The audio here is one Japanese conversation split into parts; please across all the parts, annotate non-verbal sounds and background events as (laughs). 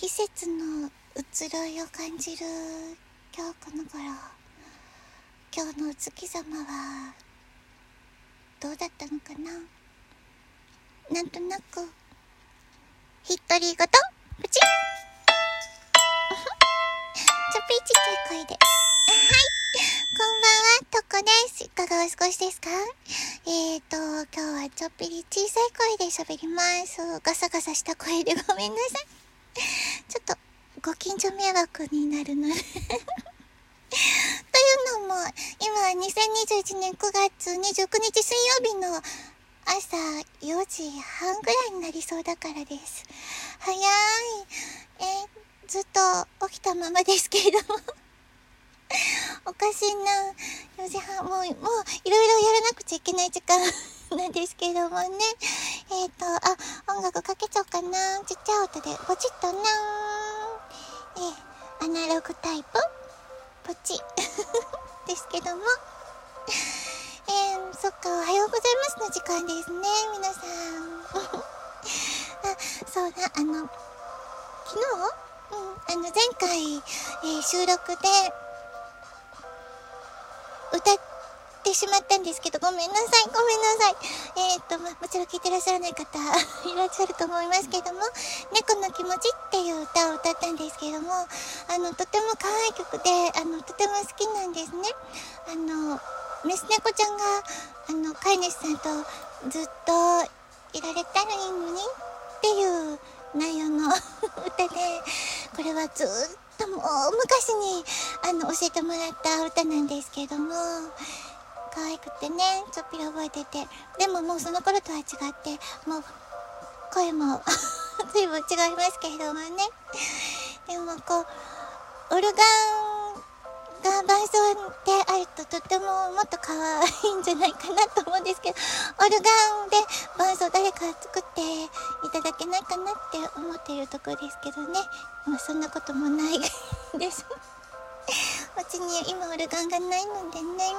季節の移ろいを感じる今日この頃。今日のお月様はどうだったのかな？なんとなくひっとりごと？プチッちょっぴりちっちゃい声で。はい。こんばんは。とこです。いかがお過ごしですか？えーと今日はちょっぴり小さい声で喋ります。ガサガサした声でごめんなさい。ちょっとご近所迷惑になるので (laughs) というのも、今2021年9月29日水曜日の朝4時半ぐらいになりそうだからです。早い。え、ずっと起きたままですけれども (laughs) おかしいな。4時半、もう、もう、いろいろやらなくちゃいけない時間なんですけどもね。えっ、ー、と、あ、音楽かけちゃかな。ちっちゃい音で、ポチッとなえ、アナログタイプ？ポチ (laughs) ですけども。えー、そっか、おはようございますの時間ですね、皆さん。(laughs) あ、そうだ、あの、昨日？うん、あの、前回、えー、収録で、歌ってしまったんですけど、ごめんなさい、ごめんなさい。えっ、と、ま、もちろん聞いてらっしゃらない方 (laughs) いらっしゃると思いますけども、猫の気持ちっていう歌を歌ったんですけども、あの、とても可愛い曲で、あの、とても好きなんですね。あの、メス猫ちゃんが、あの、飼い主さんとずっといられたらいいのにっていう内容の (laughs) 歌で、これはずっともう昔にあの教えてもらった歌なんですけども、可愛くてね、ちょっぴり覚えてて、でももうその頃とは違って、もう声も (laughs) 随分違いますけれどもね。でもこう、オルガンが伴奏であるととてももっと可愛いんじゃないかなと思うんですけど、オルガンで伴奏誰か作っていただけないかなって思っているとこですけどね。まあそんなこともないです。(laughs) うちに今オルガンがないのでね。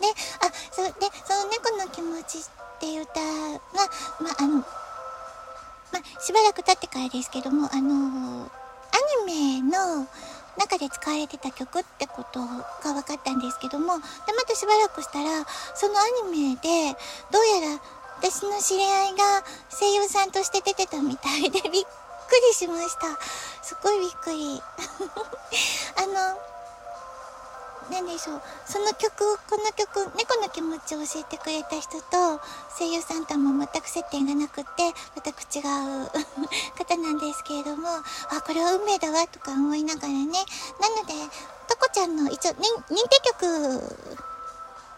で、あ、そう、で、その猫の気持ちっていう歌は、まあ、あの、まあ、しばらく経ってからですけども、あのアニメの中で使われてた曲ってことが分かったんですけども、で、またしばらくしたら、そのアニメで、どうやら私の知り合いが声優さんとして出てたみたいで、びっくりしました。すごいびっくり。(laughs) あの、何でしょう。その曲この曲猫の気持ちを教えてくれた人と声優さんとも全く接点がなくって全く違う方なんですけれどもあこれは運命だわとか思いながらね。なのでトコちゃんの一応、ね、認定曲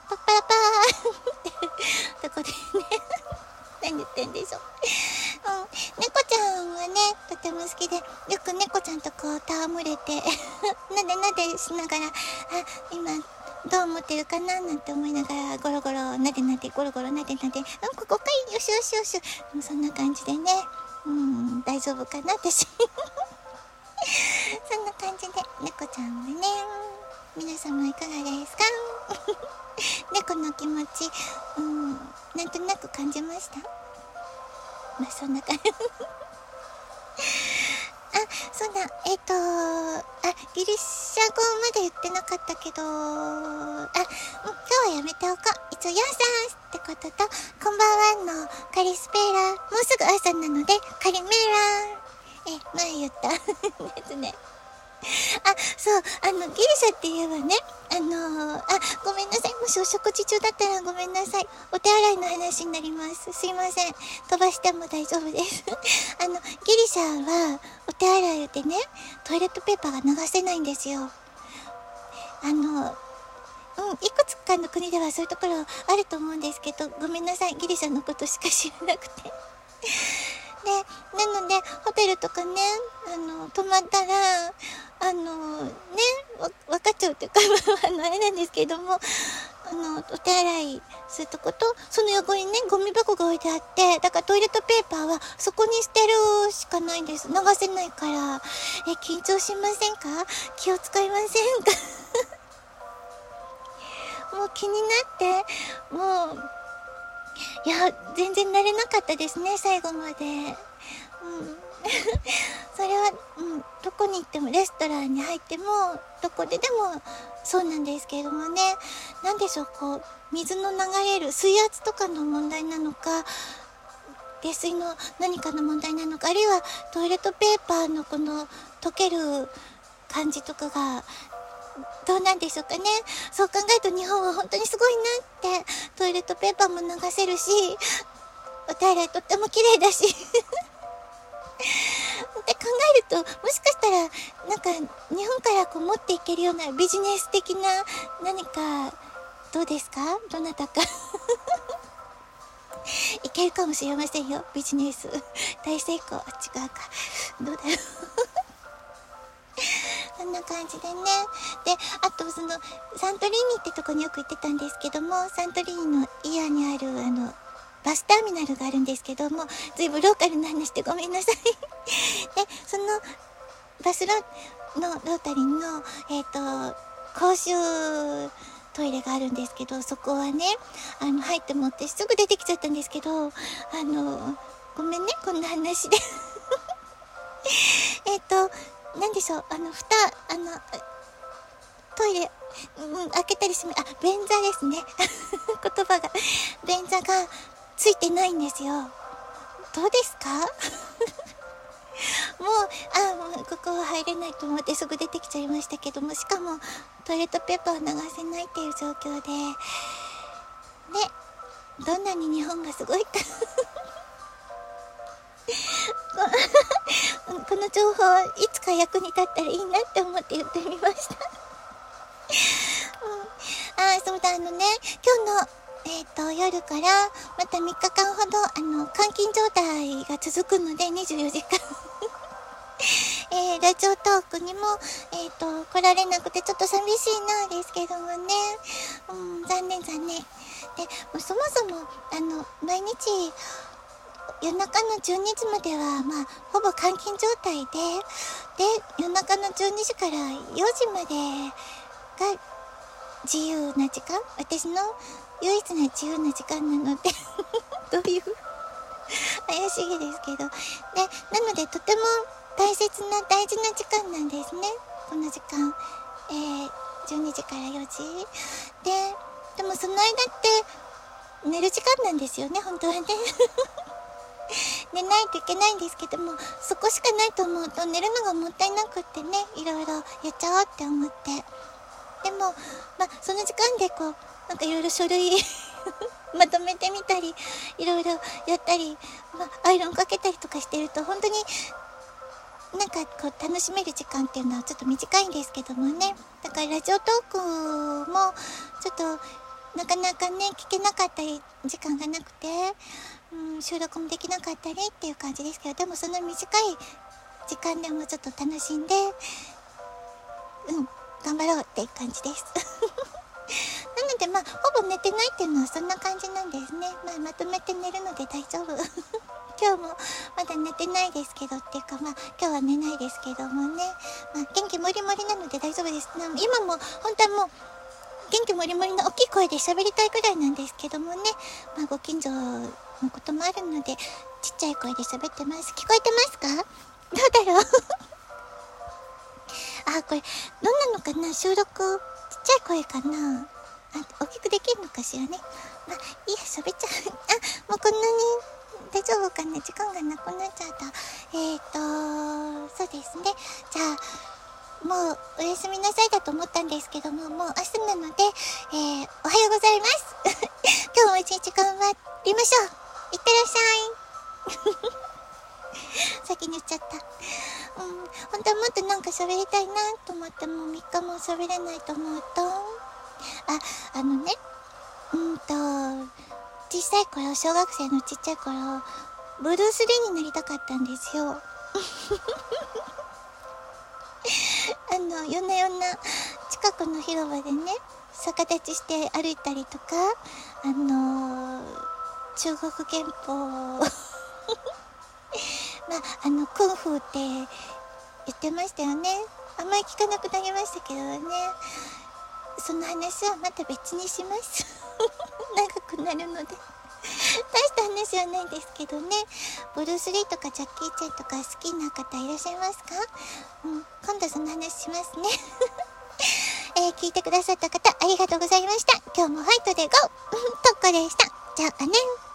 パッパラパーってとこでね何言ってんでしょう、猫ちゃんはね、とても好きで、よく猫ちゃんとこう戯れて (laughs) なでなでしながら、あ、今、どう思ってるかななんて思いながら、ゴロゴロ、なでなで、ゴロゴロなでなで、うん、ここかい、よしよしよし。そんな感じでね、うん、大丈夫かな、私。(laughs) そんな感じで、猫ちゃんはね、皆様いかがですか？(laughs) 猫の気持ち、うん、なんとなく感じました？まあそんな感じ (laughs) あ、そうだ、えっ、ー、とあ、ギリシャ語まで言ってなかったけど、あ、今日はやめておこう。一応、ヨンさんってことと、こんばんはのカリスペーラ、もうすぐ朝なので、カリメーラえ、前言った (laughs) ですね。あ、そう、あの、ギリシャって言えばね、あのー、あ、ごめんなさい。もしお食事中だったらごめんなさい。お手洗いの話になります。すいません。飛ばしても大丈夫です。(laughs) あの、ギリシャは、お手洗いでね、トイレットペーパーが流せないんですよ。あの、うん、いくつかの国ではそういうところあると思うんですけど、ごめんなさい。ギリシャのことしか知らなくて。で、なので、ホテルとかね、あの、泊まったら、あの、ね、わ、分かっちゃうっていうか、(laughs) あの、あれなんですけども、あの、お手洗いするとこと、その横にね、ゴミ箱が置いてあって、だからトイレットペーパーはそこに捨てるしかないんです。流せないから。え、緊張しませんか？気を使いませんか？(laughs) もう気になって、もう、いや、全然慣れなかったですね、最後まで。うん。(laughs) それは、うん、どこに行ってもレストランに入ってもどこででもそうなんですけれどもね何でしょうこう水の流れる水圧とかの問題なのか下水の何かの問題なのかあるいはトイレットペーパーのこの溶ける感じとかがどうなんでしょうかね。そう考えると日本は本当にすごいなって。トイレットペーパーも流せるしお手洗いとっても綺麗だし。(laughs) って考えるともしかしたらなんか日本からこう持っていけるようなビジネス的な何かどうですか？どなたか。(laughs) いけるかもしれませんよ。ビジネス。大成功。違うかどうだろう。んな感じでね。であとそのサントリーニってとこによく行ってたんですけどもサントリーニのイヤにあるあのバスターミナルがあるんですけども、ずいぶんローカルな話でごめんなさい。(laughs) で、その、バスロのロータリーの、えっ、ー、と、公衆トイレがあるんですけど、そこはね、あの、入って持ってすぐ出てきちゃったんですけど、あの、ごめんね、こんな話で。(laughs) えっと、なんでしょう、あの、蓋、あの、トイレ、うん、開けたり閉め、あ、便座ですね。(laughs) 言葉が。便座がついてないんですよ。どうですか？(laughs) もう、あ、もうここは入れないと思ってすぐ出てきちゃいましたけども、しかもトイレットペーパーを流せないっていう状況で、ね、どんなに日本がすごいかこの情報はいつか役に立ったらいいなって思って言ってみました (laughs) うん、あ、そうだ、あのね、今日のえっ、ー、と、夜からまた3日間ほど、あの、監禁状態が続くので、24時間 (laughs) えー、ラジオトークにも、えっ、ー、と、来られなくてちょっと寂しいな、ですけどもね。うん、残念残念。でも、そもそも、あの、毎日、夜中の12時までは、まあ、ほぼ監禁状態で、で、夜中の12時から4時までが自由な時間私の唯一な自由な時間なので (laughs) どういう怪しいですけど。で、なのでとても大切な大事な時間なんですね。この時間。えー、12時から4時。で、でもその間って寝る時間なんですよね、本当はね。(laughs) 寝ないといけないんですけども、そこしかないと思うと寝るのがもったいなくってね、いろいろやっちゃおうって思って。でも、まあ、その時間でこう、なんかいろいろ書類 (laughs) まとめてみたり、いろいろやったり、まあ、アイロンかけたりとかしてると、本当に、なんかこう楽しめる時間っていうのはちょっと短いんですけどもね。だからラジオトークも、ちょっと、なかなかね、聞けなかったり、時間がなくて、うん、収録もできなかったりっていう感じですけど、でもその短い時間でもちょっと楽しんで、うん、頑張ろうっていう感じです。(laughs) なのでまあほぼ寝てないっていうのはそんな感じなんですね、まあ、まとめて寝るので大丈夫。(laughs) 今日もまだ寝てないですけどっていうかまあ今日は寝ないですけどもね、まあ、元気もりもりなので大丈夫です。今も本当はもう元気もりもりの大きい声で喋りたいくらいなんですけどもね、まあ、ご近所のこともあるのでちっちゃい声で喋ってます聞こえてますか？どうだろう (laughs) あこれどんなのかな？収録？ちっちゃい声かな？あ、大きくできるのかしらね。まあ、いいや、喋っちゃう。あ、もうこんなに大丈夫かな時間がなくなっちゃった。えっ、ー、と、そうですね。じゃあ、もうおやすみなさいだと思ったんですけども、もう明日なので、えー、おはようございます。(laughs) 今日も一日頑張りましょう。いってらっしゃい。(laughs) 先に言っちゃった。うん、本当はもっとなんか喋りたいなと思ってもう3日も喋れないと思うと、あ、あのね、うんと、小さい頃、小学生のちっちゃい頃、ブルース・リーになりたかったんですよ。(laughs) あの、夜な夜な近くの広場でね、逆立ちして歩いたりとか、あのー、中国憲法 (laughs) まあ、あの、クンフーって言ってましたよね。あんまり聞かなくなりましたけどね。その話はまた別にします (laughs) 長くなるので大した話はないんですけどね。ブルース・リーとかジャッキー・チェンとか好きな方いらっしゃいますか？うん、今度その話しますね。(laughs) えー、聞いてくださった方、ありがとうございました。今日もファイトでゴーとこでした。じゃあね。